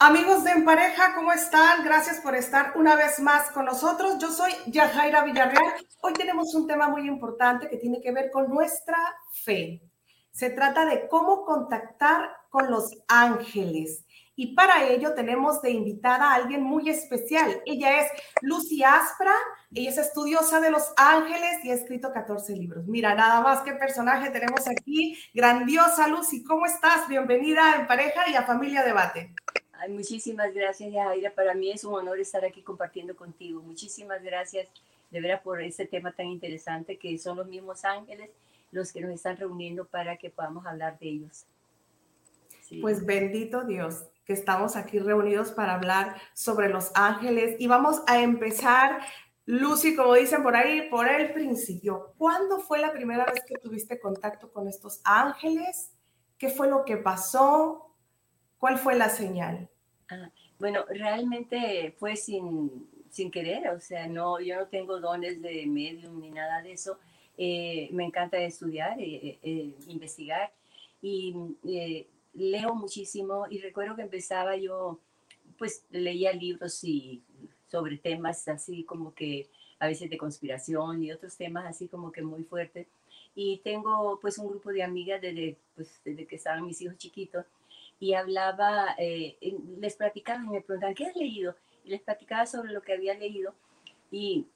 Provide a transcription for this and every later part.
Amigos de En Pareja, ¿cómo están? Gracias por estar una vez más con nosotros. Yo soy Yajaira Villarreal. Hoy tenemos un tema muy importante que tiene que ver con nuestra fe. Se trata de cómo contactar con los ángeles. Y para ello tenemos de invitada a alguien muy especial. Ella es Lucy Aspra. Ella es estudiosa de los ángeles y ha escrito 14 libros. Mira, nada más qué personaje tenemos aquí. Grandiosa Lucy, ¿cómo estás? Bienvenida en pareja y a Familia Debate muchísimas gracias, Yajaira. Para mí es un honor estar aquí compartiendo contigo. Muchísimas gracias de veras por este tema tan interesante que son los mismos ángeles los que nos están reuniendo para que podamos hablar de ellos. Pues bendito Dios que estamos aquí reunidos para hablar sobre los ángeles y vamos a empezar, Lucy, como dicen por ahí, por el principio. ¿Cuándo fue la primera vez que tuviste contacto con estos ángeles? ¿Qué fue lo que pasó? ¿Cuál fue la señal? Ah, bueno, realmente fue sin, sin querer, o sea, no, yo no tengo dones de medium ni nada de eso. Eh, me encanta estudiar, eh, eh, investigar y leo muchísimo y recuerdo que empezaba yo, pues leía libros y sobre temas así como que a veces de conspiración y otros temas así como que muy fuertes. Y tengo pues un grupo de amigas desde, pues, desde que estaban mis hijos chiquitos y hablaba, eh, les platicaba y me preguntaban, ¿qué has leído? Y les platicaba sobre lo que había leído y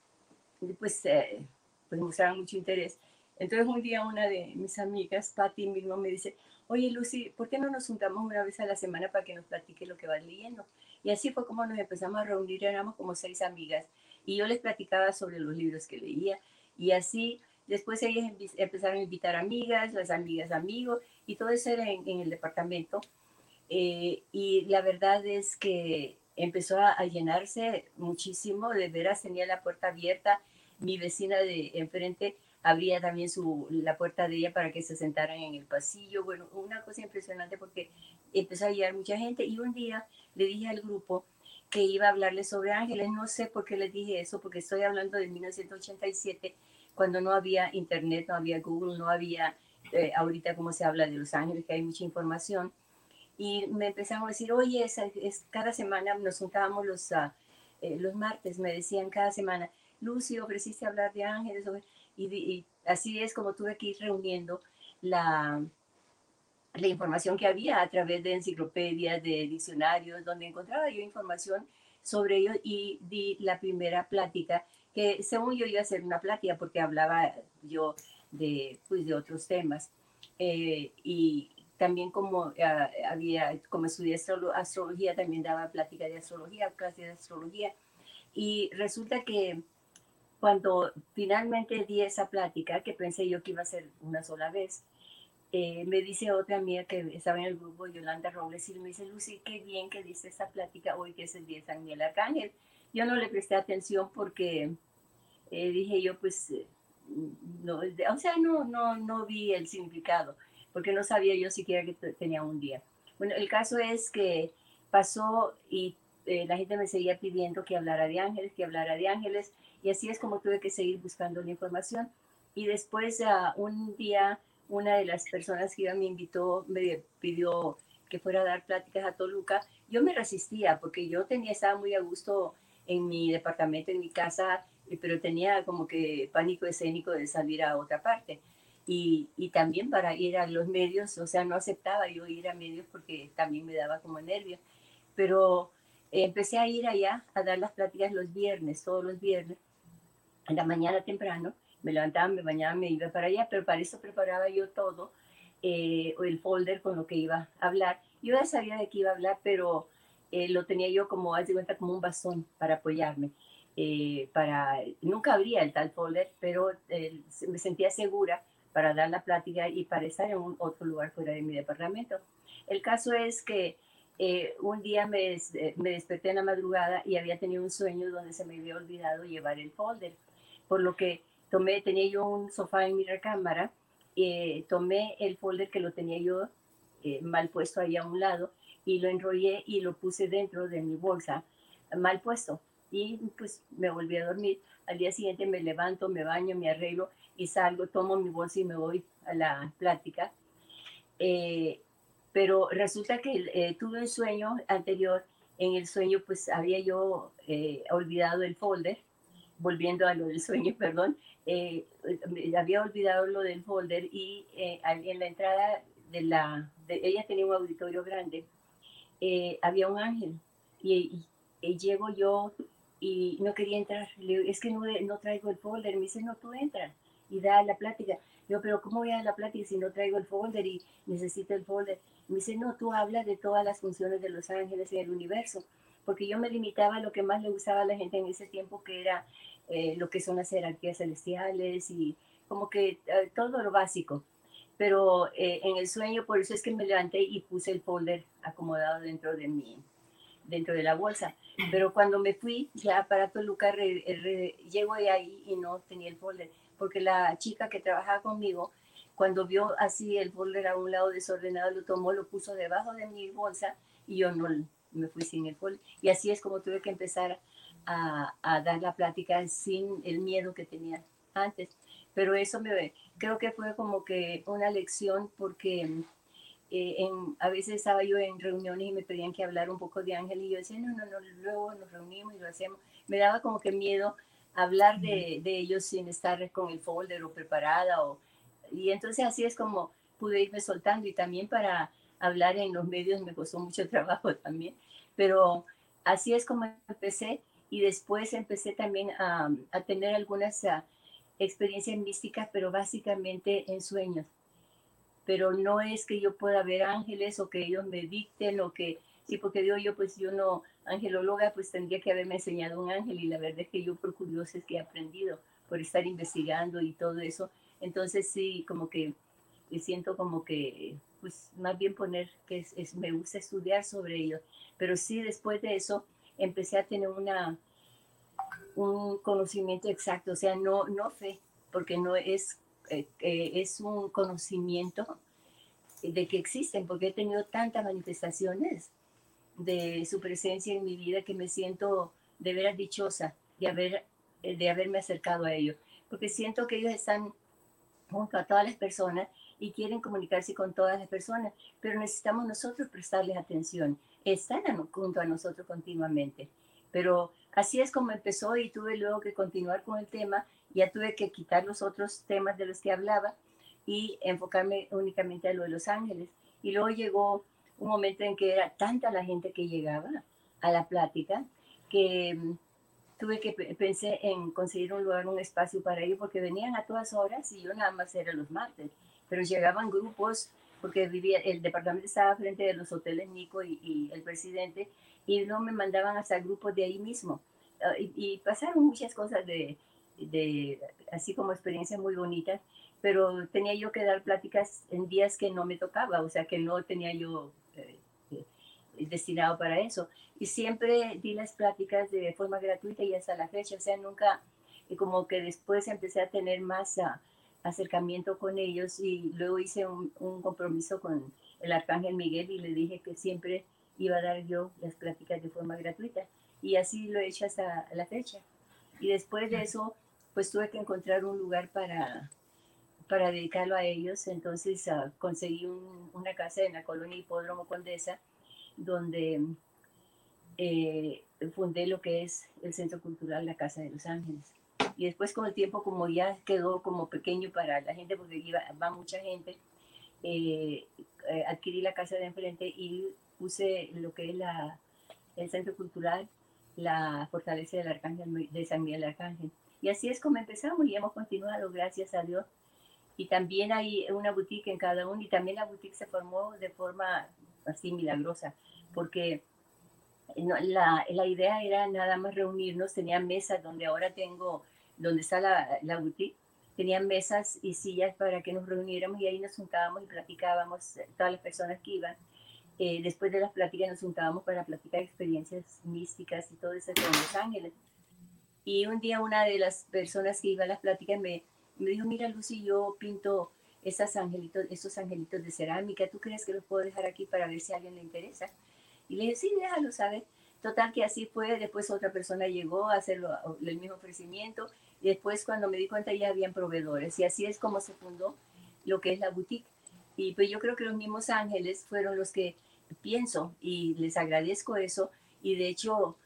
pues, eh, pues mostraban mucho interés. Entonces un día una de mis amigas, Patti mismo, me dice, oye Lucy, ¿por qué no nos juntamos una vez a la semana para que nos platique lo que vas leyendo? Y así fue como nos empezamos a reunir, éramos como seis amigas, y yo les platicaba sobre los libros que leía, y así después ellas empezaron a invitar amigas, las amigas amigos, y todo eso era en el departamento. Eh, y la verdad es que empezó a, llenarse muchísimo, de veras tenía la puerta abierta, mi vecina de enfrente abría también su, la puerta de ella para que se sentaran en el pasillo, bueno, una cosa impresionante porque empezó a llegar mucha gente y un día le dije al grupo que iba a hablarles sobre ángeles, no sé por qué les dije eso, porque estoy hablando de 1987, cuando no había internet, no había Google, no había eh, ahorita como se habla de los ángeles, que hay mucha información y me empezaron a decir, oye, es, es cada semana nos juntábamos los, uh, eh, los martes, me decían cada semana, Lucy, ofreciste hablar de ángeles, y, así es como tuve que ir reuniendo la, la información que había a través de enciclopedias, de diccionarios, donde encontraba yo información sobre ellos y di la primera plática, que según yo iba a hacer una plática porque hablaba yo de, pues, de otros temas. Eh, y, también como eh, había, como estudié astrología, también daba plática de astrología, clases de astrología. Y resulta que cuando finalmente di esa plática, que pensé yo que iba a ser una sola vez, eh, me dice otra amiga que estaba en el grupo, Yolanda Robles, y me dice, Lucy, qué bien que diste esa plática hoy, que es el día de San Miguel Arcángel. Yo no le presté atención porque eh, dije yo, pues, no, o sea, no, no, no vi el significado porque no sabía yo siquiera que tenía un día. Bueno, el caso es que pasó y eh, la gente me seguía pidiendo que hablara de ángeles, que hablara de ángeles, y así es como tuve que seguir buscando la información. Y después, uh, un día, una de las personas que iba me invitó, me pidió que fuera a dar pláticas a Toluca. Yo me resistía porque yo tenía, estaba muy a gusto en mi departamento, en mi casa, pero tenía como que pánico escénico de salir a otra parte y, y, también para ir a los medios, o sea, no aceptaba yo ir a medios porque también me daba como nervios, pero empecé a ir allá a dar las pláticas los viernes, todos los viernes, en la mañana temprano, me levantaba, me bañaba, me iba para allá, pero para eso preparaba yo todo, eh, el folder con lo que iba a hablar. Yo ya sabía de qué iba a hablar, pero eh, lo tenía yo como, haz de cuenta, como un bastón para apoyarme. Eh, para, nunca abría el tal folder, pero me sentía segura para dar la plática y para estar en otro lugar fuera de mi departamento. El caso es que eh, un día me, eh, me, desperté en la madrugada y había tenido un sueño donde se me había olvidado llevar el folder, por lo que tomé, tenía yo un sofá en mi recámara, eh, tomé el folder que lo tenía yo mal puesto ahí a un lado y lo enrollé y lo puse dentro de mi bolsa mal puesto y pues me volví a dormir. Al día siguiente me levanto, me baño, me arreglo y salgo, tomo mi bolsa y me voy a la plática. Eh, Pero resulta que eh, tuve un sueño anterior, en el sueño pues había yo eh, olvidado el folder, volviendo a lo del sueño, perdón, eh, había olvidado lo del folder y en la entrada de la, ella tenía un auditorio grande, había un ángel y, llego yo y no quería entrar, le digo, es que no, no traigo el folder, me dice, no, tú entras y da la plática. Yo, pero ¿cómo voy a dar la plática si no traigo el folder y necesito el folder? Me dice, no, tú hablas de todas las funciones de los ángeles en el universo, porque yo me limitaba a lo que más le gustaba a la gente en ese tiempo, que era eh, lo que son las jerarquías celestiales y como que eh, todo lo básico. Pero eh, en el sueño, por eso es que me levanté y puse el folder acomodado dentro de mi, dentro de la bolsa. Pero cuando me fui ya para Toluca, llego de ahí y no tenía el folder porque la chica que trabajaba conmigo, cuando vio así el folder a un lado desordenado, lo tomó, lo puso debajo de mi bolsa y yo no me fui sin el folder. Y así es como tuve que empezar a, dar la plática sin el miedo que tenía antes. Pero eso me creo que fue como que una lección porque eh, en, a veces estaba yo en reuniones y me pedían que hablar un poco de Ángel y yo decía, no, no, no, luego nos reunimos y lo hacemos. Me daba como que miedo hablar de, de, ellos sin estar con el folder o preparada. O, y entonces así es como pude irme soltando y también para hablar en los medios me costó mucho trabajo también, pero así es como empecé y después empecé también a, a tener algunas uh, experiencias místicas, pero básicamente en sueños. Pero no es que yo pueda ver ángeles o que ellos me dicten o que, sí, porque digo yo, pues yo no, angelóloga, pues tendría que haberme enseñado un ángel y la verdad es que yo por curioso es que he aprendido, por estar investigando y todo eso. Entonces sí, como que siento como que, pues más bien poner que es, me gusta estudiar sobre ello. Pero sí, después de eso empecé a tener una, un conocimiento exacto, o sea, no, no fe, porque no es, eh, eh, es un conocimiento de que existen, porque he tenido tantas manifestaciones de su presencia en mi vida que me siento de veras dichosa de, haber, eh, de haberme acercado a ellos, porque siento que ellos están junto a todas las personas y quieren comunicarse con todas las personas, pero necesitamos nosotros prestarles atención. Están junto a nosotros continuamente, pero así es como empezó y tuve luego que continuar con el tema, ya tuve que quitar los otros temas de los que hablaba y enfocarme únicamente a lo de los ángeles. Y luego llegó un momento en que era tanta la gente que llegaba a la plática que mm, tuve que pensé en conseguir un lugar, un espacio para ellos, porque venían a todas horas y yo nada más era los martes, pero llegaban grupos, porque vivía, el departamento estaba frente de los hoteles Nico y, el presidente, y no me mandaban hasta grupos de ahí mismo. Ah, y, pasaron muchas cosas de, de, así como experiencias muy bonitas, pero tenía yo que dar pláticas en días que no me tocaba, o sea, que no tenía yo eh, eh, destinado para eso. Y siempre di las pláticas de forma gratuita y hasta la fecha, o sea, nunca, y como que después empecé a tener más ah, acercamiento con ellos y luego hice un, un, compromiso con el arcángel Miguel y le dije que siempre iba a dar yo las pláticas de forma gratuita. Y así lo he hecho hasta la fecha. Y después de eso, pues tuve que encontrar un lugar para, para dedicarlo a ellos. Entonces uh, conseguí una casa en la colonia Hipódromo Condesa, donde eh, fundé lo que es el Centro Cultural La Casa de los Ángeles. Y después con el tiempo, como ya quedó como pequeño para la gente, porque iba, va mucha gente, eh, eh, adquirí la casa de enfrente y puse lo que es la, el Centro Cultural, la Fortaleza del Arcángel, de San Miguel Arcángel. Y así es como empezamos y hemos continuado, gracias a Dios, y también hay una boutique en cada uno y también la boutique se formó de forma así milagrosa, porque la, la, idea era nada más reunirnos, tenía mesas donde ahora tengo, donde está la, la boutique, tenían mesas y sillas para que nos reuniéramos y ahí nos juntábamos y platicábamos, eh, todas las personas que iban. Eh, después de las pláticas nos juntábamos para platicar experiencias místicas y todo eso con los ángeles. Y un día una de las personas que iba a las pláticas me, me dijo, mira Lucy, yo pinto esas angelitos, esos angelitos de cerámica, ¿tú crees que los puedo dejar aquí para ver si a alguien le interesa? Y le dije, sí, déjalo, ¿sabes? Total que así fue, después otra persona llegó a hacer el mismo ofrecimiento y después cuando me di cuenta ya habían proveedores y así es como se fundó lo que es la boutique. Y pues yo creo que los mismos ángeles fueron los que pienso y les agradezco eso. Y de hecho,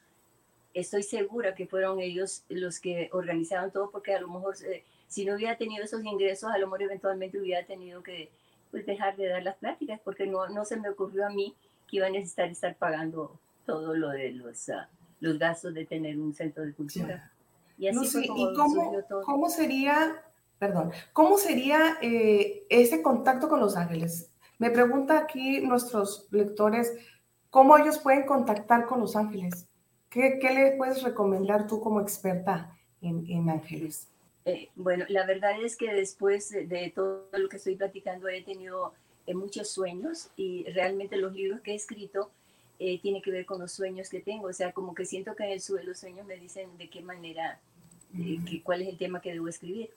estoy segura que fueron ellos los que organizaron todo, porque a lo mejor eh, si no hubiera tenido esos ingresos, a lo mejor eventualmente hubiera tenido que pues, dejar de dar las pláticas, porque no, no se me ocurrió a mí que iba a necesitar estar pagando todo lo de los, ah, los gastos de tener un centro de cultura. Y así fue como ¿y cómo, cómo, sería, perdón, cómo sería eh, ese contacto con los ángeles? Me pregunta aquí nuestros lectores, ¿cómo ellos pueden contactar con los ángeles? ¿Qué, qué le puedes recomendar tú como experta en, en ángeles? Eh, bueno, la verdad es que después de todo lo que estoy platicando he tenido eh, muchos sueños y realmente los libros que he escrito eh, tienen que ver con los sueños que tengo. O sea, como que siento que en el suelo los sueños me dicen de qué manera, que, cuál es el tema que debo escribir.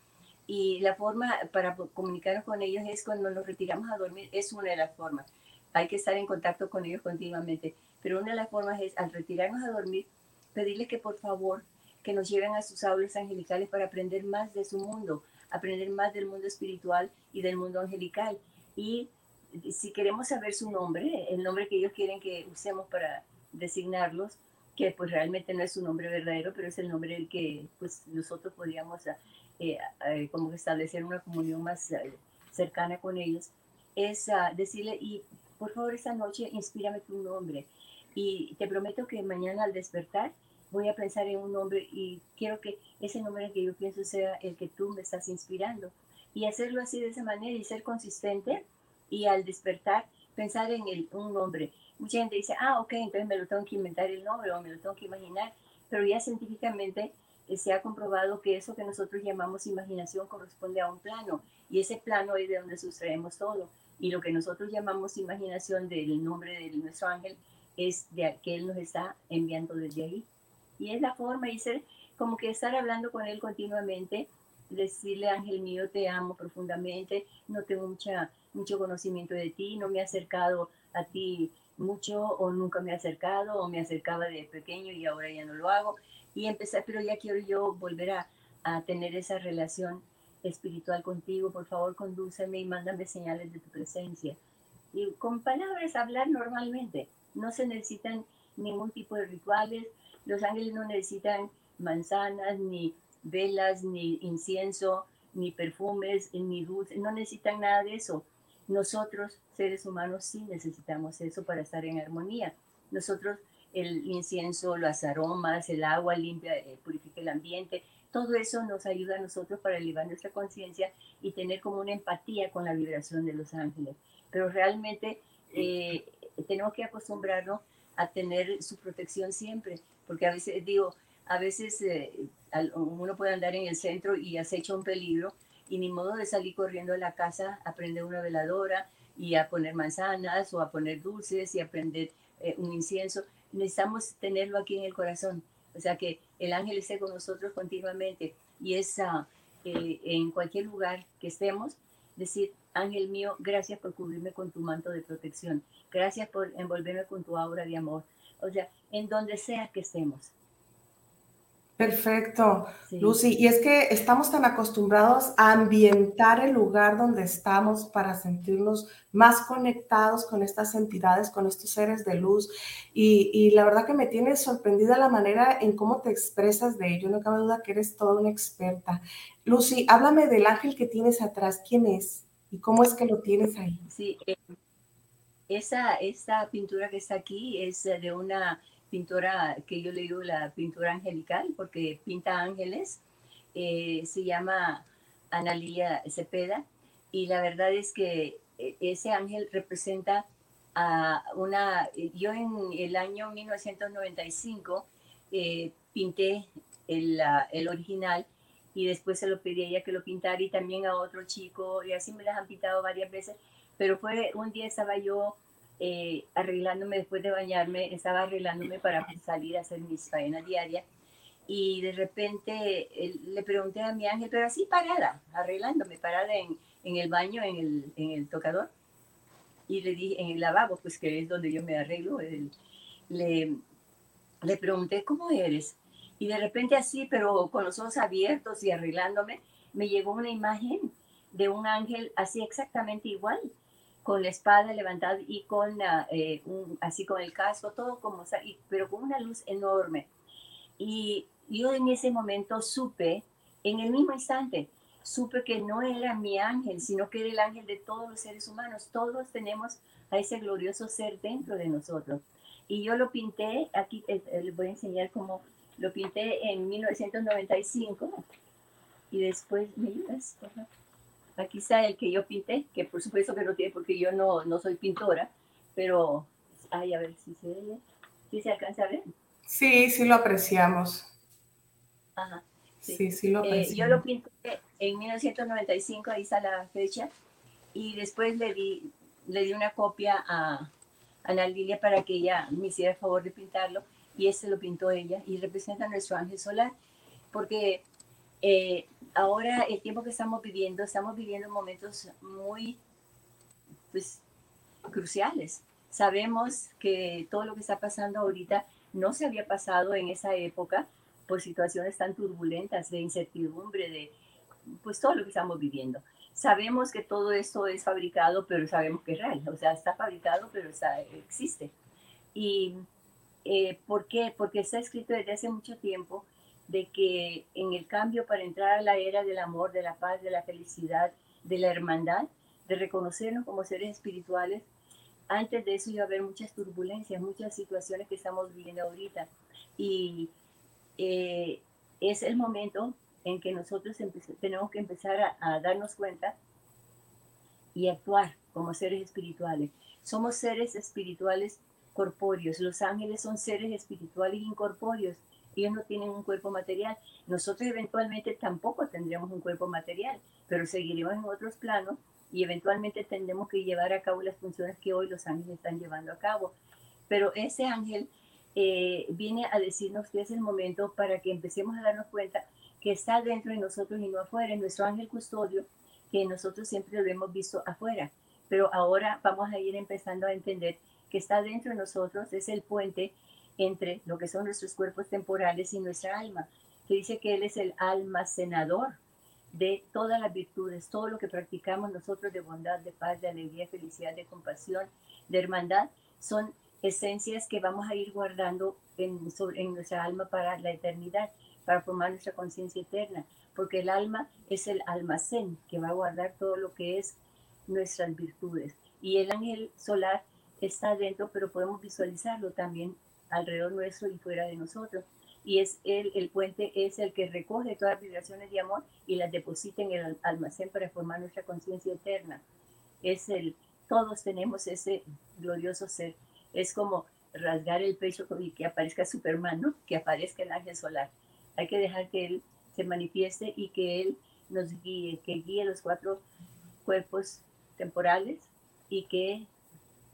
Y la forma para comunicarnos con ellos es cuando nos retiramos a dormir, es una de las formas. Hay que estar en contacto con ellos continuamente. Pero una de las formas es, al retirarnos a dormir, pedirles que por favor que nos lleven a sus aulas angelicales para aprender más de su mundo, aprender más del mundo espiritual y del mundo angelical. Y si queremos saber su nombre, el nombre que ellos quieren que usemos para designarlos, que pues realmente no es su nombre verdadero, pero es el nombre del que pues nosotros podríamos eh, eh, como establecer una comunión más eh, cercana con ellos, es decirle, y por favor esta noche inspírame tu nombre. Y te prometo que mañana al despertar voy a pensar en un nombre y quiero que ese nombre que yo pienso sea el que tú me estás inspirando. Y hacerlo así de esa manera y ser consistente y al despertar pensar en el, un nombre. Mucha gente dice, ah, ok, entonces me lo tengo que inventar el nombre o me lo tengo que imaginar, pero ya científicamente eh, se ha comprobado que eso que nosotros llamamos imaginación corresponde a un plano y ese plano es de donde sustraemos todo. Y lo que nosotros llamamos imaginación del nombre de nuestro ángel es de que él nos está enviando desde ahí. Y es la forma y ser como que estar hablando con él continuamente, decirle, ángel mío, te amo profundamente, no tengo mucha, mucho conocimiento de ti, no me he acercado a ti mucho o nunca me he acercado o me acercaba de pequeño y ahora ya no lo hago. Y empezar, pero ya quiero yo volver a, a tener esa relación espiritual contigo, por favor condúceme y mándame señales de tu presencia. Y con palabras hablar normalmente, no se necesitan ningún tipo de rituales, los ángeles no necesitan manzanas, ni velas, ni incienso, ni perfumes, ni dulces, no necesitan nada de eso. Nosotros, seres humanos, sí necesitamos eso para estar en armonía. Nosotros, el incienso, los aromas, el agua limpia, eh, purifica el ambiente, todo eso nos ayuda a nosotros para elevar nuestra conciencia y tener como una empatía con la vibración de los ángeles. Pero realmente eh, tenemos que acostumbrarnos a tener su protección siempre porque a veces digo, a veces eh, uno puede andar en el centro y acecha un peligro y ni modo de salir corriendo a la casa a prender una veladora y a poner manzanas o a poner dulces y a prender eh, un incienso. Necesitamos tenerlo aquí en el corazón. O sea, que el ángel esté con nosotros continuamente y es uh, en cualquier lugar que estemos, decir, ángel mío, gracias por cubrirme con tu manto de protección. Gracias por envolverme con tu aura de amor o sea, en donde sea que estemos. Perfecto, Lucy. Y es que estamos tan acostumbrados a ambientar el lugar donde estamos para sentirnos más conectados con estas entidades, con estos seres de luz. Y, la verdad que me tiene sorprendida la manera en cómo te expresas de ello. No cabe duda que eres toda una experta. Lucy, háblame del ángel que tienes atrás. ¿Quién es? ¿Y cómo es que lo tienes ahí? Sí, eh, esa, esta pintura que está aquí es de una pintora que yo le digo la pintura angelical porque pinta ángeles. Eh, se llama Ana Lilia Cepeda y la verdad es que eh, ese ángel representa a una... Yo en el año 1995 eh, pinté el, el original y después se lo pedí a ella que lo pintara y también a otro chico y así me las han pintado varias veces pero fue un día estaba yo eh, arreglándome después de bañarme, estaba arreglándome para salir a hacer mis faenas diarias y de repente le pregunté a mi ángel, pero así parada, arreglándome, parada en, en el baño, en el, en el, tocador, y le di en el lavabo, pues que es donde yo me arreglo, le, le pregunté, ¿cómo eres? Y de repente así, pero con los ojos abiertos y arreglándome, me llegó una imagen de un ángel así exactamente igual. con la espada levantada y con eh, un, así con el casco, todo como, pero con una luz enorme. Y yo en ese momento supe, en el mismo instante, supe que no era mi ángel, sino que era el ángel de todos los seres humanos. Todos tenemos a ese glorioso ser dentro de nosotros. Y yo lo pinté, aquí les voy a enseñar cómo lo pinté en 1995. Y después, ¿me ayudas? Aquí está el que yo pinté, que por supuesto que no tiene, porque yo no, no soy pintora, pero, ay, a ver si se ve, si se alcanza a ver. Sí, sí lo apreciamos. Ajá. Sí, sí, lo apreciamos. Eh, yo lo pinté en 1995, ahí está la fecha, y después le di, le di una copia a Ana Lilia para que ella me hiciera el favor de pintarlo, y este lo pintó ella, y representa nuestro ángel solar, porque eh, ahora el tiempo que estamos viviendo, estamos viviendo momentos muy pues, cruciales. Sabemos que todo lo que está pasando ahorita no se había pasado en esa época por situaciones tan turbulentas de incertidumbre, de pues todo lo que estamos viviendo. Sabemos que todo esto es fabricado, pero sabemos que es real, o sea, está fabricado, pero está, existe. ¿Y eh, por qué? Porque está escrito desde hace mucho tiempo de que en el cambio para entrar a la era del amor, de la paz, de la felicidad, de la hermandad, de reconocernos como seres espirituales, antes de eso iba a haber muchas turbulencias, muchas situaciones que estamos viviendo ahorita. Y eh, es el momento en que nosotros tenemos que empezar a, a darnos cuenta y actuar como seres espirituales. Somos seres espirituales corpóreos. Los ángeles son seres espirituales incorpóreos ellos no tienen un cuerpo material. Nosotros eventualmente tampoco tendremos un cuerpo material, pero seguiremos en otros planos y eventualmente tendremos que llevar a cabo las funciones que hoy los ángeles están llevando a cabo. Pero ese ángel eh, viene a decirnos que es el momento para que empecemos a darnos cuenta que está dentro de nosotros y no afuera, es nuestro ángel custodio, que nosotros siempre lo hemos visto afuera. Pero ahora vamos a ir empezando a entender que está dentro de nosotros, es el puente entre lo que son nuestros cuerpos temporales y nuestra alma, que dice que Él es el almacenador de todas las virtudes, todo lo que practicamos nosotros de bondad, de paz, de alegría, felicidad, de compasión, de hermandad, son esencias que vamos a ir guardando en, en nuestra alma para la eternidad, para formar nuestra conciencia eterna, porque el alma es el almacén que va a guardar todo lo que es nuestras virtudes. Y el ángel solar está dentro, pero podemos visualizarlo también alrededor nuestro y fuera de nosotros. Y es el, el puente es el que recoge todas las vibraciones de amor y las deposita en el almacén para formar nuestra conciencia eterna. Es el, todos tenemos ese glorioso ser. Es como rasgar el pecho y que aparezca Superman, ¿no? Que aparezca el ángel solar. Hay que dejar que él se manifieste y que él nos guíe, que guíe los cuatro cuerpos temporales y que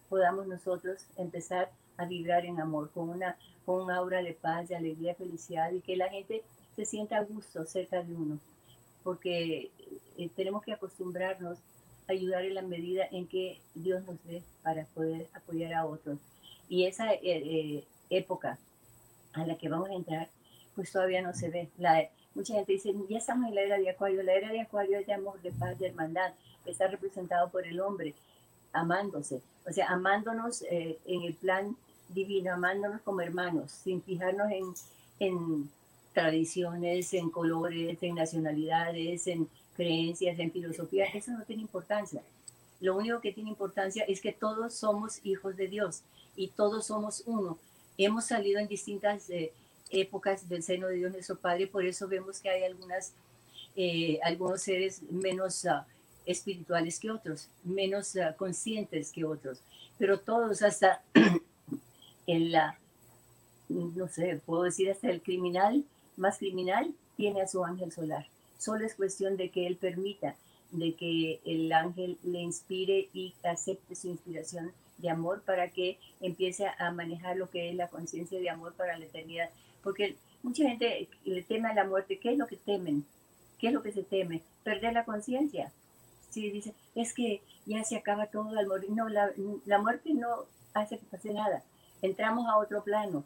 podamos nosotros empezar a vibrar en amor, con, una, con un aura de paz, de alegría, felicidad y que la gente se sienta a gusto cerca de uno, porque eh, tenemos que acostumbrarnos a ayudar en la medida en que Dios nos dé para poder apoyar a otros. Y esa eh, eh, época a la que vamos a entrar, pues todavía no se ve. La, mucha gente dice, ya estamos en la era de Acuario. La era de Acuario es de amor, de paz, de hermandad. Está representado por el hombre, amándose. O sea, amándonos en el plan divino, amándonos como hermanos, sin fijarnos en, en tradiciones, en colores, en nacionalidades, en creencias, en filosofía, eso no tiene importancia. Lo único que tiene importancia es que todos somos hijos de Dios y todos somos uno. Hemos salido en distintas eh, épocas del seno de Dios nuestro Padre, por eso vemos que hay algunas, eh, algunos seres menos ah, espirituales que otros, menos ah, conscientes que otros, pero todos hasta en la, no sé, puedo decir hasta el criminal más criminal tiene a su ángel solar. Solo es cuestión de que él permita, de que el ángel le inspire y acepte su inspiración de amor para que empiece a manejar lo que es la conciencia de amor para la eternidad. Porque mucha gente le teme a la muerte. ¿Qué es lo que temen? ¿Qué es lo que se teme? Perder la conciencia. Dice, es que ya se acaba todo al morir. No, la, muerte no hace que pase nada entramos a otro plano,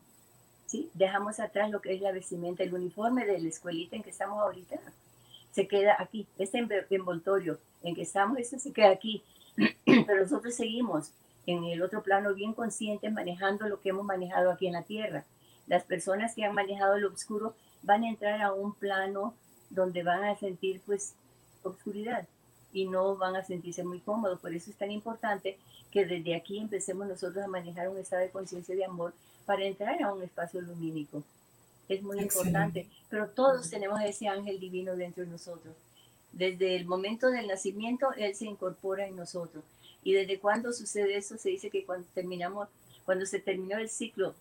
¿sí? Dejamos atrás lo que es la vestimenta, el uniforme de la escuelita en que estamos ahorita, se queda aquí, este envoltorio en que estamos, eso se queda aquí, pero nosotros seguimos en el otro plano bien conscientes manejando lo que hemos manejado aquí en la tierra. Las personas que han manejado lo oscuro van a entrar a un plano donde van a sentir pues oscuridad y no van a sentirse muy cómodos. Por eso es tan importante que desde aquí empecemos nosotros a manejar un estado de conciencia de amor para entrar a un espacio lumínico. Es muy importante, pero todos tenemos ese ángel divino dentro de nosotros. Desde el momento del nacimiento, Él se incorpora en nosotros. ¿Y desde cuándo sucede eso? Se dice que cuando terminamos, cuando se terminó el ciclo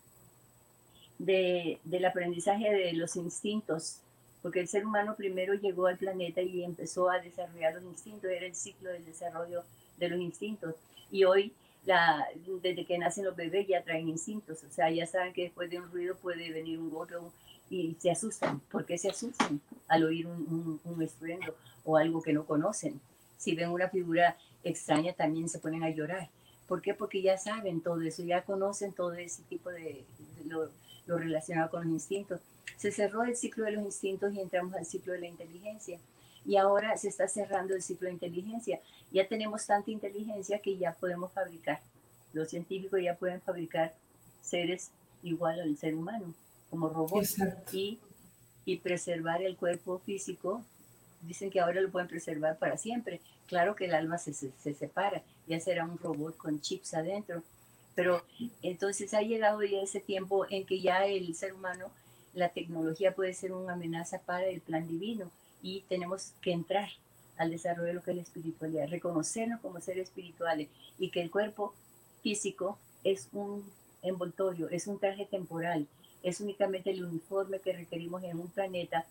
de, del aprendizaje de los instintos, porque el ser humano primero llegó al planeta y empezó a desarrollar los instintos, era el ciclo del desarrollo de los instintos. Y hoy, la, desde que nacen los bebés ya traen instintos, o sea, ya saben que después de un ruido puede venir un gorro y se asustan. ¿Por qué se asustan al oír un, un, estruendo o algo que no conocen? Si ven una figura extraña también se ponen a llorar. ¿Por qué? Porque ya saben todo eso, ya conocen todo ese tipo de, lo, lo relacionado con los instintos. Se cerró el ciclo de los instintos y entramos al ciclo de la inteligencia. Y ahora se está cerrando el ciclo de inteligencia. Ya tenemos tanta inteligencia que ya podemos fabricar. Los científicos ya pueden fabricar seres igual al ser humano, como robots. Y, y preservar el cuerpo físico. Dicen que ahora lo pueden preservar para siempre. Claro que el alma se, se, se separa, ya será un robot con chips adentro. Pero entonces ha llegado ya ese tiempo en que ya el ser humano la tecnología puede ser una amenaza para el plan divino y tenemos que entrar al desarrollo de lo que es la espiritualidad, reconocernos como seres espirituales y que el cuerpo físico es un envoltorio, es un traje temporal, es únicamente el uniforme que requerimos en un planeta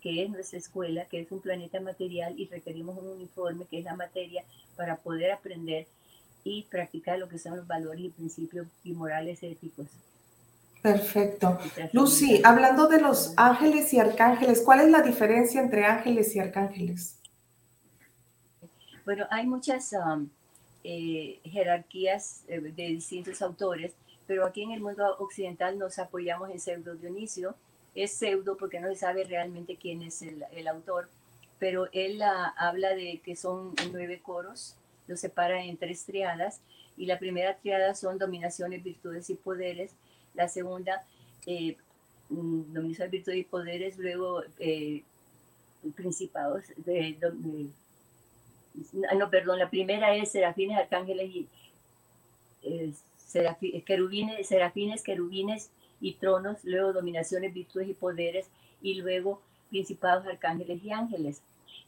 que es nuestra escuela, que es un planeta material y requerimos un uniforme que es la materia para poder aprender y practicar lo que son los valores y principios y morales éticos. Perfecto. Lucy, hablando de los ángeles y arcángeles, ¿cuál es la diferencia entre ángeles y arcángeles? Bueno, hay muchas um, eh, jerarquías eh, de distintos autores, pero aquí en el mundo occidental nos apoyamos en Pseudo Dionisio. Es pseudo porque no se sabe realmente quién es el, autor, pero él uh, habla de que son nueve coros, los separa en tres triadas, y la primera triada son dominaciones, virtudes y poderes, la segunda, eh, mm, dominación, virtud y poderes, luego eh, principados, de, no, perdón, la primera es serafines, arcángeles y eh, querubines, serafines, querubines y tronos, luego dominaciones, virtudes y poderes, y luego principados, arcángeles y ángeles.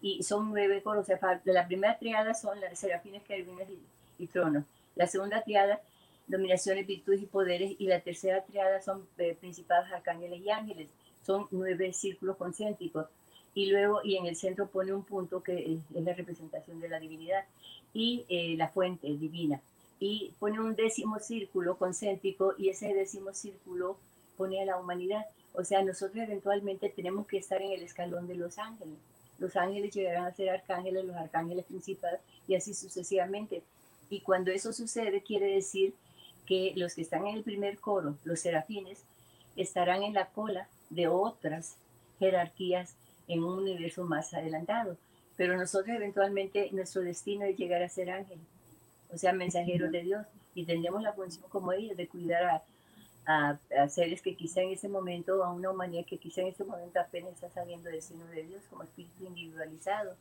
Y son nueve sea, la primera triada son las serafines, querubines y, y tronos. La segunda triada dominaciones, virtudes y poderes, y la tercera triada son eh, principados arcángeles y ángeles. Son nueve círculos concéntricos. Y luego, y en el centro pone un punto que es, la representación de la divinidad y eh, la fuente divina. Y pone un décimo círculo concéntrico y ese décimo círculo pone a la humanidad. O sea, nosotros eventualmente tenemos que estar en el escalón de los ángeles. Los ángeles llegarán a ser arcángeles, los arcángeles principales y así sucesivamente. Y cuando eso sucede, quiere decir que los que están en el primer coro, los serafines, estarán en la cola de otras jerarquías en un universo más adelantado. Pero nosotros eventualmente nuestro destino es llegar a ser ángeles, o sea, mensajeros de Dios, y tendremos la función como ellos de cuidar a, a, seres que quizá en ese momento, a una humanidad que quizá en ese momento apenas está saliendo del seno de Dios como espíritu individualizado.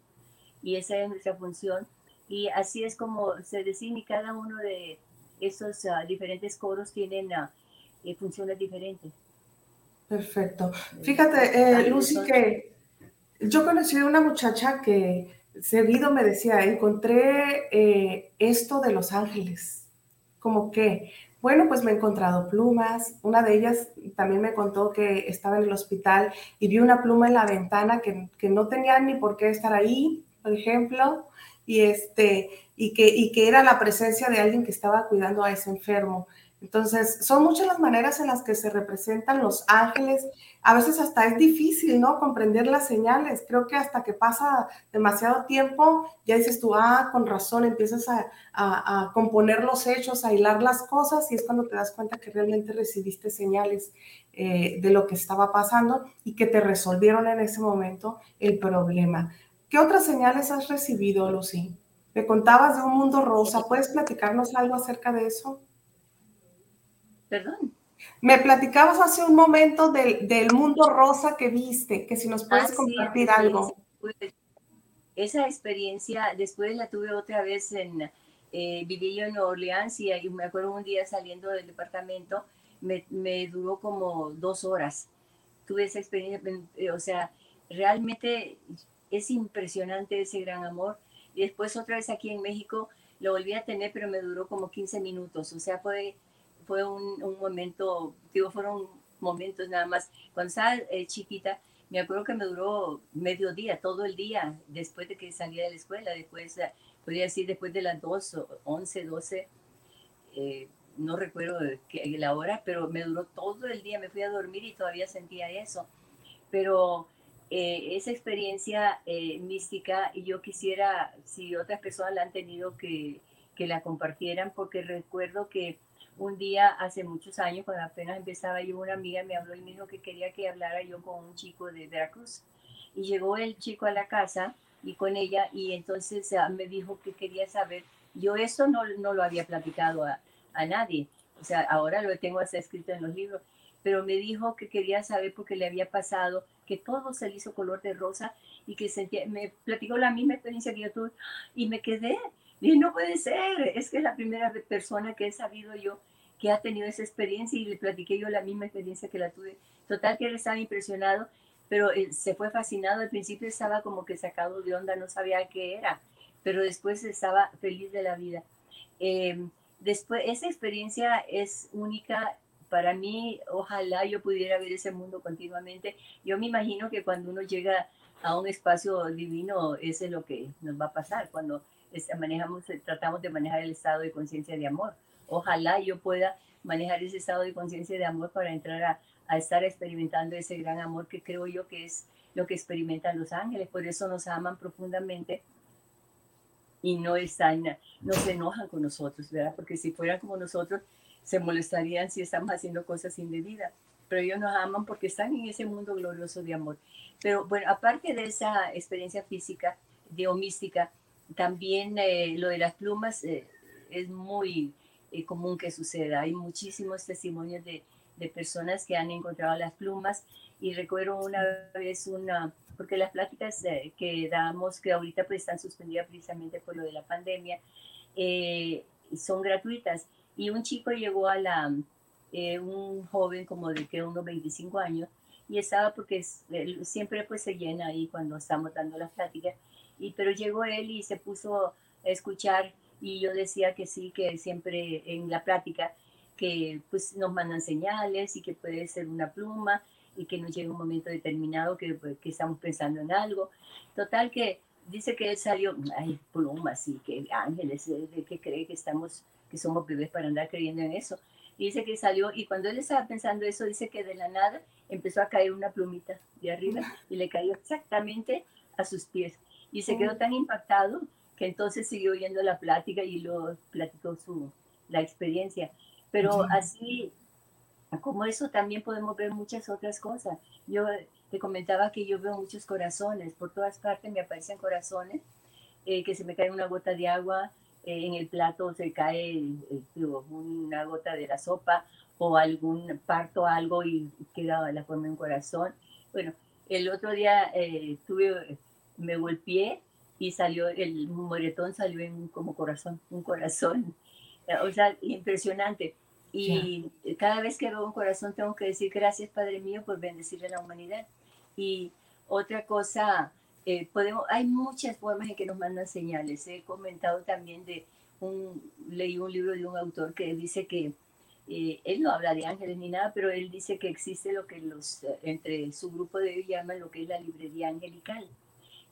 Y esa es nuestra función. Y así es como se define cada uno de, esos ah, diferentes coros tienen uh, funciones diferentes. Perfecto. Fíjate, eh, Lucy, que yo conocí a una muchacha que seguido me decía, encontré eh, esto de Los Ángeles. Como que, bueno, pues me he encontrado plumas. Una de ellas también me contó que estaba en el hospital y vi una pluma en la ventana que, que no tenía ni por qué estar ahí, por ejemplo. Y este, y que, y que era la presencia de alguien que estaba cuidando a ese enfermo. Entonces, son muchas las maneras en las que se representan los ángeles. A veces hasta es difícil, ¿no? Comprender las señales. Creo que hasta que pasa demasiado tiempo, ya dices tú, ah, con razón, empiezas a, a, componer los hechos, a hilar las cosas y es cuando te das cuenta que realmente recibiste señales eh, de lo que estaba pasando y que te resolvieron en ese momento el problema. ¿Qué otras señales has recibido, Lucy? Me contabas de un mundo rosa. ¿Puedes platicarnos algo acerca de eso? Perdón. Me platicabas hace un momento del, mundo rosa que viste, que si nos puedes ah, compartir algo. Esa experiencia, después la tuve otra vez en, eh, viví yo en Nueva Orleans y, me acuerdo un día saliendo del departamento, me, me, duró como dos horas. Tuve esa experiencia, eh, o sea, realmente es impresionante ese gran amor. Y después otra vez aquí en México lo volví a tener, pero me duró como 15 minutos. O sea, fue fue un, un momento, digo, fueron momentos nada más. Cuando estaba eh, chiquita, me acuerdo que me duró medio día, todo el día, después de que salía de la escuela, después, eh, podría decir, después de las 2, 11, 12, no recuerdo la hora, pero me duró todo el día, me fui a dormir y todavía sentía eso. Pero eh, esa experiencia mística, y yo quisiera, si otras personas la han tenido, que, que la compartieran, porque recuerdo que un día hace muchos años, cuando apenas empezaba yo, una amiga me habló y me dijo que quería que hablara yo con un chico de Veracruz. Y llegó el chico a la casa y con ella y entonces ah, me dijo que quería saber, yo eso no, no lo había platicado a, a nadie, o sea, ahora lo tengo hasta escrito en los libros, pero me dijo que quería saber porque le había pasado que todo se le hizo color de rosa y que sentía, me platicó la misma experiencia que yo tuve y me quedé y no puede ser, es que es la primera persona que he sabido yo que ha tenido esa experiencia y le platiqué yo la misma experiencia que la tuve. Total que él estaba impresionado, pero él se fue fascinado. Al principio estaba como que sacado de onda, no sabía qué era, pero después estaba feliz de la vida. Em, después, esa experiencia es única para mí. Ojalá yo pudiera ver ese mundo continuamente. Yo me imagino que cuando uno llega a un espacio divino, eso es lo que nos va a pasar cuando manejamos, tratamos de manejar el estado de conciencia de amor. Ojalá yo pueda manejar ese estado de conciencia de amor para entrar a, a, estar experimentando ese gran amor que creo yo que es lo que experimentan los ángeles. Por eso nos aman profundamente y no están, no se enojan con nosotros, ¿verdad? Porque si fueran como nosotros, se molestarían si estamos haciendo cosas indebidas. Pero ellos nos aman porque están en ese mundo glorioso de amor. Pero bueno, aparte de esa experiencia física, mística, también eh, lo de las plumas eh, es muy eh, común que suceda. Hay muchísimos testimonios de, de, personas que han encontrado las plumas y recuerdo una vez una, porque las pláticas que damos, que ahorita pues están suspendidas precisamente por lo de la pandemia, son gratuitas. Y un chico llegó a la, un joven como de que unos 25 años, y estaba porque siempre pues se llena ahí cuando estamos dando las pláticas y, pero llegó él y se puso a escuchar y yo decía que sí, que siempre en la plática que pues nos mandan señales y que puede ser una pluma y que nos llega un momento determinado que, pues, que estamos pensando en algo. Total que dice que él salió, hay plumas y que ángeles, ¿de que cree que estamos, que somos bebés para andar creyendo en eso? Y dice que salió y cuando él estaba pensando eso, dice que de la nada empezó a caer una plumita de arriba y le cayó exactamente a sus pies y se quedó tan impactado que entonces siguió oyendo la plática y lo platicó su, la experiencia. Pero así, como eso, también podemos ver muchas otras cosas. Yo te comentaba que yo veo muchos corazones, por todas partes me aparecen corazones, eh, que se me cae una gota de agua, eh, en el plato se cae una gota de la sopa o algún parto, algo y queda la forma de un corazón. Bueno, el otro día eh, tuve me golpeé y salió, el moretón salió en como corazón, un corazón. O sea, impresionante. Y cada vez que veo un corazón tengo que decir gracias, Padre mío, por bendecir a la humanidad. Y otra cosa, eh, podemos, hay muchas formas en que nos mandan señales. He comentado también de un, leí un libro de un autor que dice que eh, él no habla de ángeles ni nada, pero él dice que existe lo que los, eh, entre su grupo de ellos llaman lo que es la librería angelical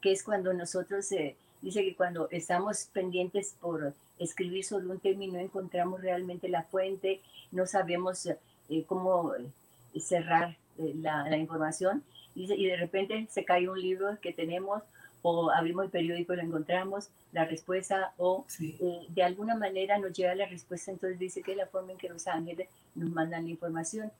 que es cuando nosotros, eh, dice que cuando estamos pendientes por escribir sobre un término, encontramos realmente la fuente, no sabemos eh, cómo eh, cerrar la, la, información, y, y de repente se cae un libro que tenemos o abrimos el periódico y lo encontramos, la respuesta, o de alguna manera nos llega la respuesta, entonces dice que es la forma en que los ángeles nos mandan la información.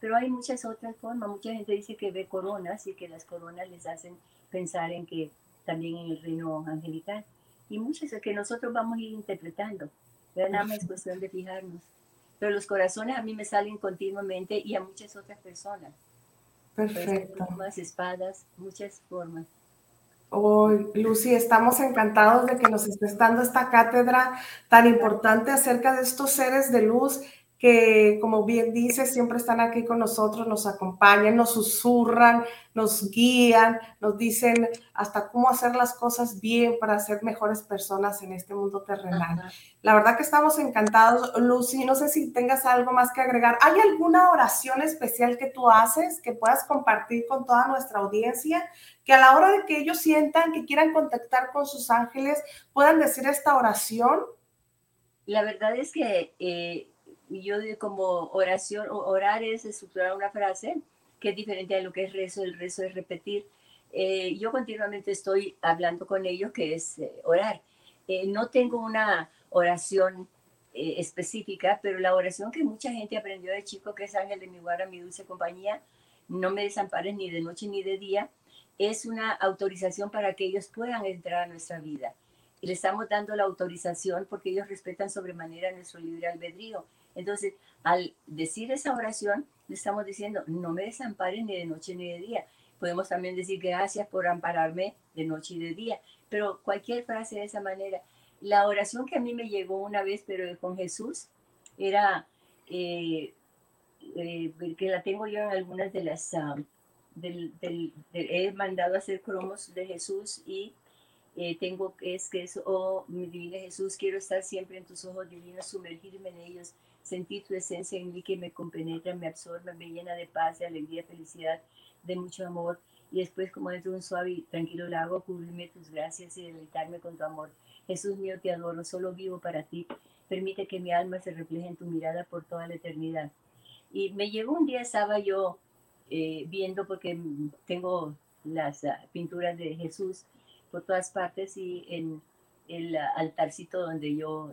Pero hay muchas otras formas, mucha gente dice que ve coronas y que las coronas les hacen pensar en que también en el reino angelical. Y muchas que nosotros vamos a ir interpretando. Nada más es cuestión de fijarnos. Pero los corazones a mí me salen continuamente y a muchas otras personas. Perfecto. Espadas, muchas formas. Hoy, Lucy, estamos encantados de que nos estés dando esta cátedra tan importante acerca de estos seres de luz que, como bien dices, siempre están aquí con nosotros, nos acompañan, nos susurran, nos guían, nos dicen hasta cómo hacer las cosas bien para ser mejores personas en este mundo terrenal. La verdad que estamos encantados, Lucy. No sé si tengas algo más que agregar. ¿Hay alguna oración especial que tú haces que puedas compartir con toda nuestra audiencia? Que a la hora de que ellos sientan que quieran contactar con sus ángeles, puedan decir esta oración. La verdad es que eh, yo como oración, orar es estructurar una frase que es diferente a lo que es rezo, el rezo es repetir. Eh, yo continuamente estoy hablando con ellos, que es eh, orar. Eh, no tengo una oración específica, pero la oración que mucha gente aprendió de chico, que es Ángel de mi guarda, mi dulce compañía, no me desampares ni de noche ni de día, es una autorización para que ellos puedan entrar a nuestra vida. Y le estamos dando la autorización porque ellos respetan sobremanera nuestro libre albedrío entonces, al decir esa oración, le estamos diciendo, no me desamparen ni de noche ni de día. Podemos también decir gracias por ampararme de noche y de día, pero cualquier frase de esa manera. La oración que a mí me llegó una vez, pero con Jesús, era eh, eh, que la tengo yo en algunas de las... Ah, he mandado a hacer cromos de Jesús y eh, tengo es que es, oh mi divina Jesús, quiero estar siempre en tus ojos divinos, sumergirme en ellos Sentir tu esencia en mí que me compenetra, me absorbe, me llena de paz, de alegría, felicidad, de mucho amor. Y después, como dentro de un suave y tranquilo lago, cubrirme tus gracias y deleitarme con tu amor. Jesús mío, te adoro, solo vivo para ti. Permite que mi alma se refleje en tu mirada por toda la eternidad. Y me llegó un día, estaba yo eh, viendo, porque tengo las ah, pinturas de Jesús por todas partes y en el altarcito donde yo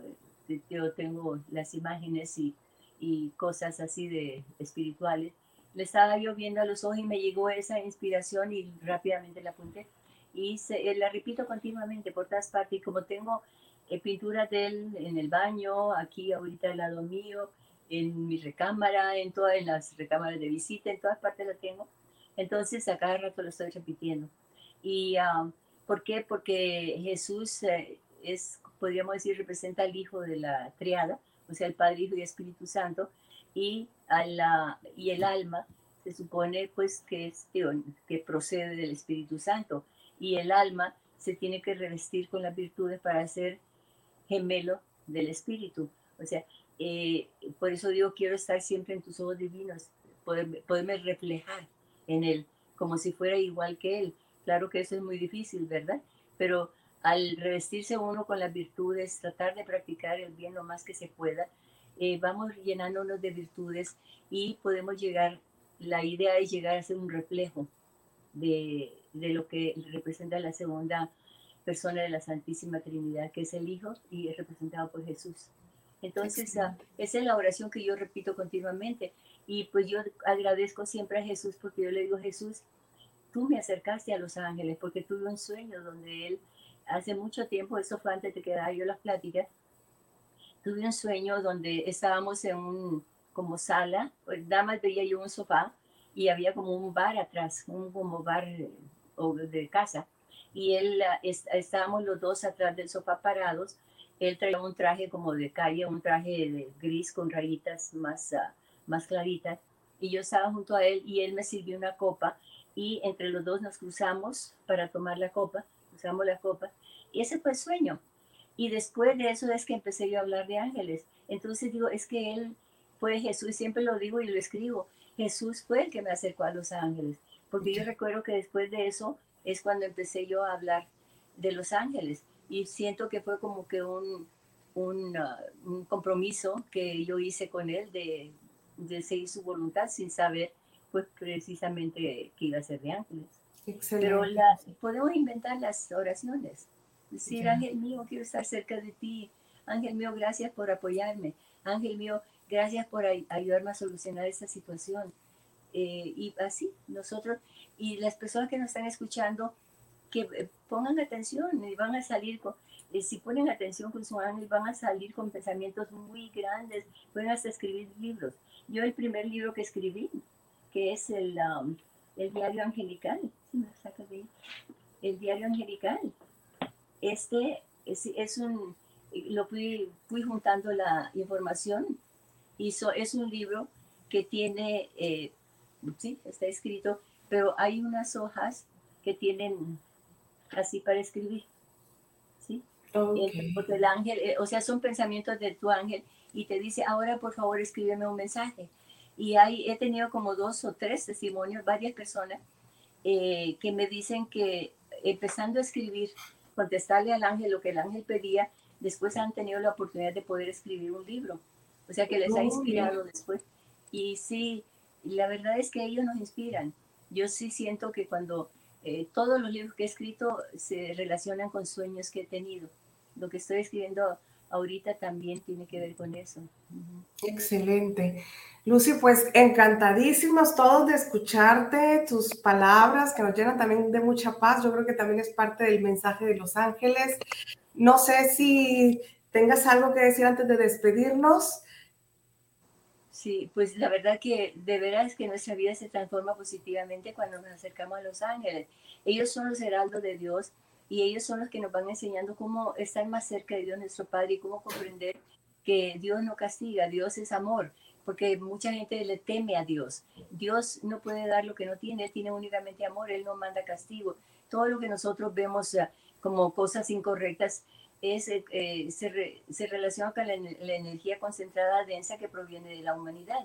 yo tengo las imágenes y, y cosas así de espirituales, le estaba yo viendo a los ojos y me llegó esa inspiración y rápidamente la apunté. Y se, eh, la repito continuamente por todas partes. Y como tengo eh, pinturas de él en el baño, aquí ahorita al lado mío, en mi recámara, en todas las recámaras de visita, en todas partes la tengo. Entonces a cada rato lo estoy repitiendo. ¿Y uh, por qué? Porque Jesús eh, es podríamos decir, representa al Hijo de la triada, o sea, el Padre, Hijo y Espíritu Santo, y, a la, y el alma se supone pues que, es, que procede del Espíritu Santo, y el alma se tiene que revestir con las virtudes para ser gemelo del Espíritu. O sea, eh, por eso digo, quiero estar siempre en tus ojos divinos, poder, poderme reflejar en Él, como si fuera igual que Él. Claro que eso es muy difícil, ¿verdad? Pero al revestirse uno con las virtudes, tratar de practicar el bien lo más que se pueda, eh, vamos llenándonos de virtudes y podemos llegar, la idea es llegar a ser un reflejo de, de lo que representa la segunda persona de la Santísima Trinidad, que es el Hijo y es representado por Jesús. Entonces, ah, esa es la oración que yo repito continuamente. Y pues yo agradezco siempre a Jesús porque yo le digo, Jesús, tú me acercaste a los ángeles porque tuve un sueño donde Él hace mucho tiempo, eso fue antes de que dara yo las pláticas, tuve un sueño donde estábamos en un como sala, pues nada más veía yo un sofá y había como un bar atrás, un como bar de casa. Y él, estábamos los dos atrás del sofá parados. Él traía un traje como de calle, un traje de gris con rayitas más, ah, más claritas. Y yo estaba junto a él y él me sirvió una copa y entre los dos nos cruzamos para tomar la copa usamos la copa. Y ese fue el sueño. Y después de eso es que empecé yo a hablar de ángeles. Entonces digo, es que Él fue Jesús, siempre lo digo y lo escribo. Jesús fue el que me acercó a los ángeles. Porque yo recuerdo que después de eso es cuando empecé yo a hablar de los ángeles. Y siento que fue como que un, un, uh, un compromiso que yo hice con Él de, de seguir su voluntad sin saber pues precisamente que iba a ser de ángeles. Pero las, podemos inventar las oraciones. Decir, ángel mío, quiero estar cerca de ti. Ángel mío, gracias por apoyarme. Ángel mío, gracias por ayudarme a solucionar esta situación. Eh, y así, nosotros, y las personas que nos están escuchando, que eh, pongan atención y van a salir con, eh, si ponen atención con su ángel, van a salir con pensamientos muy grandes, pueden hasta escribir libros. Yo el primer libro que escribí, que es el, um, el diario angelical, el diario angelical, este es, es un, lo fui, fui, juntando la información, hizo, es un libro que tiene, eh, sí, está escrito, pero hay unas hojas que tienen así para escribir. ¿sí? Porque el ángel, eh, o sea, son pensamientos de tu ángel y te dice, ahora por favor escríbeme un mensaje. Y hay, he tenido como dos o tres testimonios, varias personas eh, que me dicen que empezando a escribir, contestarle al ángel lo que el ángel pedía, después han tenido la oportunidad de poder escribir un libro. O sea, que les ha inspirado después. Y sí, la verdad es que ellos nos inspiran. Yo sí siento que cuando eh, todos los libros que he escrito se relacionan con sueños que he tenido. Lo que estoy escribiendo ahorita también tiene que ver con eso. Excelente. Lucy, pues encantadísimos todos de escucharte, tus palabras que nos llenan también de mucha paz. Yo creo que también es parte del mensaje de los ángeles. No sé si tengas algo que decir antes de despedirnos. Sí, pues la verdad que de veras que nuestra vida se transforma positivamente cuando nos acercamos a los ángeles. Ellos son los heraldos de Dios y ellos son los que nos van enseñando cómo estar más cerca de Dios nuestro Padre y cómo comprender que Dios no castiga, Dios es amor, porque mucha gente le teme a Dios. Dios no puede dar lo que no tiene, Él tiene únicamente amor, Él no manda castigo. Todo lo que nosotros vemos eh, como cosas incorrectas es, eh, se, se, relaciona con la, energía concentrada densa que proviene de la humanidad.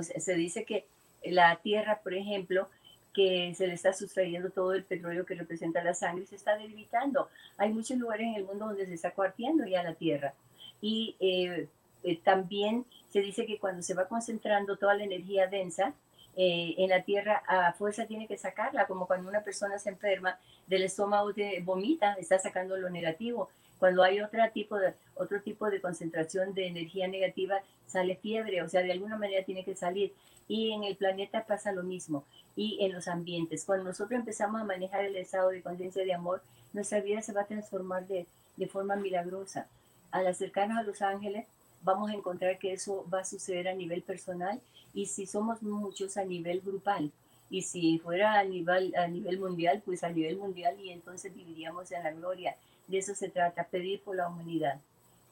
se dice que la Tierra, por ejemplo, que se le está sustrayendo todo el petróleo que representa la sangre, se está debilitando. Hay muchos lugares en el mundo donde se está cuarteando ya la Tierra. Y eh, eh, también se dice que cuando se va concentrando toda la energía densa, en la tierra a fuerza tiene que sacarla, como cuando una persona se enferma del estómago, de, vomita, está sacando lo negativo. Cuando hay otro tipo, de, otro tipo de concentración de energía negativa, sale fiebre, o sea, de alguna manera tiene que salir. Y en el planeta pasa lo mismo, y en los ambientes. Cuando nosotros empezamos a manejar el estado de conciencia de amor, nuestra vida se va a transformar de, de forma milagrosa. Al acercarnos a los ángeles, vamos a encontrar que eso va a suceder a nivel personal y si somos muchos a nivel grupal. Y si fuera a nivel, a nivel mundial, pues a nivel mundial y entonces viviríamos en la gloria. De eso se trata, pedir por la humanidad,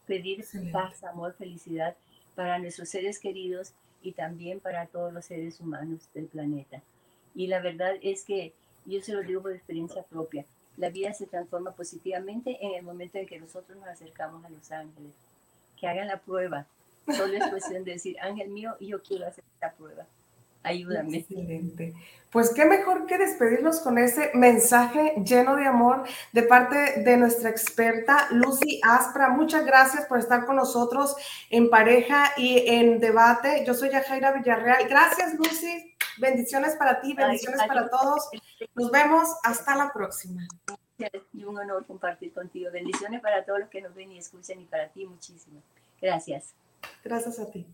pedir paz, amor, felicidad para nuestros seres queridos y también para todos los seres humanos del planeta. Y la verdad es que yo se lo digo por experiencia propia, la vida se transforma positivamente en el momento en que nosotros nos acercamos a los ángeles. Que hagan la prueba. Solo es cuestión de decir, ángel mío, yo quiero hacer esta prueba. Ayúdame. Excelente. Pues qué mejor que despedirnos con ese mensaje lleno de amor de parte de nuestra experta Lucy Aspra. Muchas gracias por estar con nosotros en pareja y en debate. Yo soy Yajaira Villarreal. Gracias, Lucy. Bendiciones para ti, bendiciones para todos. Nos vemos hasta la próxima. Y un honor compartir contigo. Bendiciones para todos los que nos ven y escuchan y para ti muchísimas. Gracias. Gracias a ti.